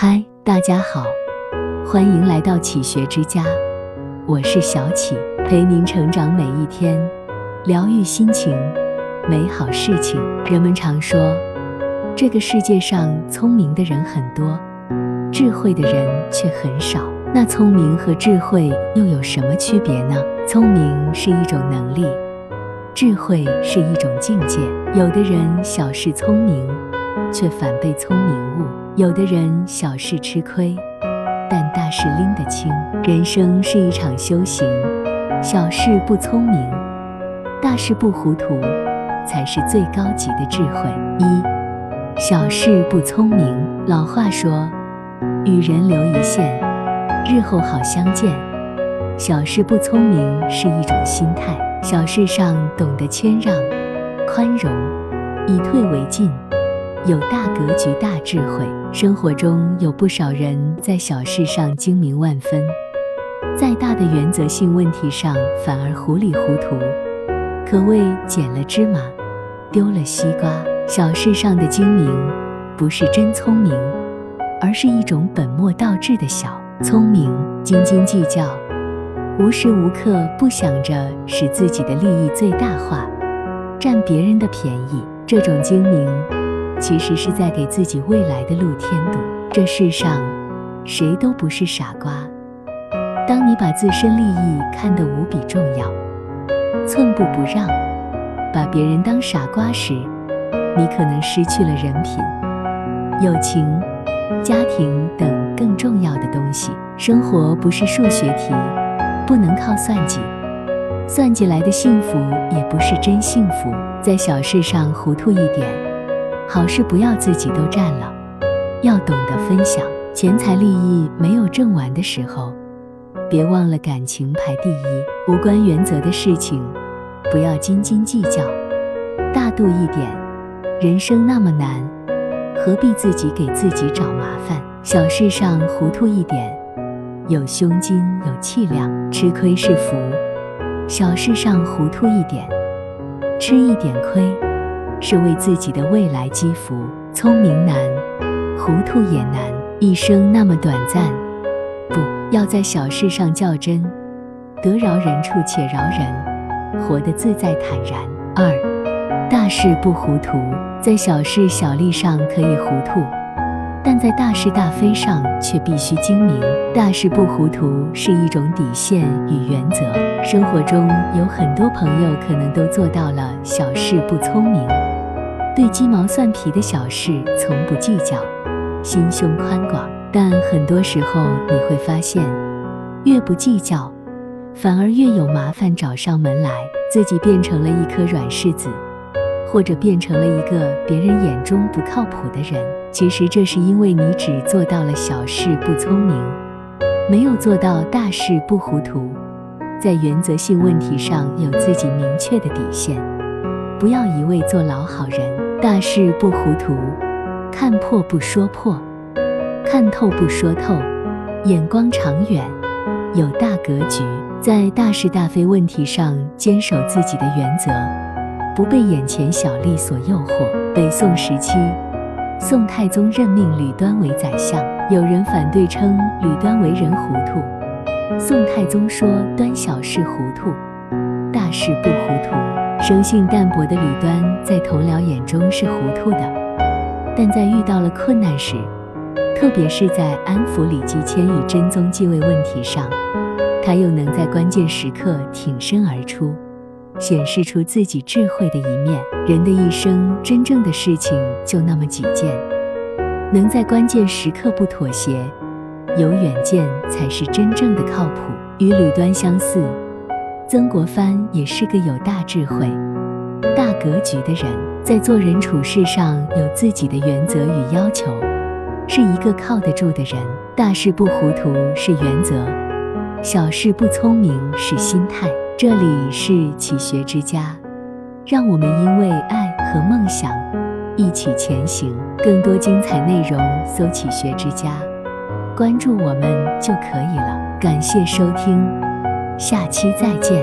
嗨，大家好，欢迎来到启学之家，我是小启，陪您成长每一天，疗愈心情，美好事情。人们常说，这个世界上聪明的人很多，智慧的人却很少。那聪明和智慧又有什么区别呢？聪明是一种能力，智慧是一种境界。有的人小事聪明，却反被聪明误；有的人小事吃亏，但大事拎得清。人生是一场修行，小事不聪明，大事不糊涂，才是最高级的智慧。一，小事不聪明。老话说，与人留一线。日后好相见。小事不聪明是一种心态，小事上懂得谦让、宽容，以退为进，有大格局、大智慧。生活中有不少人在小事上精明万分，在大的原则性问题上反而糊里糊涂，可谓捡了芝麻，丢了西瓜。小事上的精明，不是真聪明，而是一种本末倒置的小。聪明，斤斤计较，无时无刻不想着使自己的利益最大化，占别人的便宜。这种精明，其实是在给自己未来的路添堵。这世上，谁都不是傻瓜。当你把自身利益看得无比重要，寸步不让，把别人当傻瓜时，你可能失去了人品、友情。家庭等更重要的东西。生活不是数学题，不能靠算计。算计来的幸福也不是真幸福。在小事上糊涂一点，好事不要自己都占了，要懂得分享。钱财利益没有挣完的时候，别忘了感情排第一。无关原则的事情，不要斤斤计较，大度一点。人生那么难。何必自己给自己找麻烦？小事上糊涂一点，有胸襟有气量，吃亏是福；小事上糊涂一点，吃一点亏，是为自己的未来积福。聪明难，糊涂也难。一生那么短暂，不要在小事上较真，得饶人处且饶人，活得自在坦然。二。大事不糊涂，在小事小利上可以糊涂，但在大是大非上却必须精明。大事不糊涂是一种底线与原则。生活中有很多朋友可能都做到了小事不聪明，对鸡毛蒜皮的小事从不计较，心胸宽广。但很多时候你会发现，越不计较，反而越有麻烦找上门来，自己变成了一颗软柿子。或者变成了一个别人眼中不靠谱的人，其实这是因为你只做到了小事不聪明，没有做到大事不糊涂，在原则性问题上有自己明确的底线，不要一味做老好人。大事不糊涂，看破不说破，看透不说透，眼光长远，有大格局，在大是大非问题上坚守自己的原则。不被眼前小利所诱惑。北宋时期，宋太宗任命吕端为宰相，有人反对称吕端为人糊涂。宋太宗说：“端小事糊涂，大事不糊涂。”生性淡泊的吕端在同僚眼中是糊涂的，但在遇到了困难时，特别是在安抚李继迁与真宗继位问题上，他又能在关键时刻挺身而出。显示出自己智慧的一面。人的一生，真正的事情就那么几件，能在关键时刻不妥协、有远见，才是真正的靠谱。与吕端相似，曾国藩也是个有大智慧、大格局的人，在做人处事上有自己的原则与要求，是一个靠得住的人。大事不糊涂是原则，小事不聪明是心态。这里是启学之家，让我们因为爱和梦想一起前行。更多精彩内容，搜“启学之家”，关注我们就可以了。感谢收听，下期再见。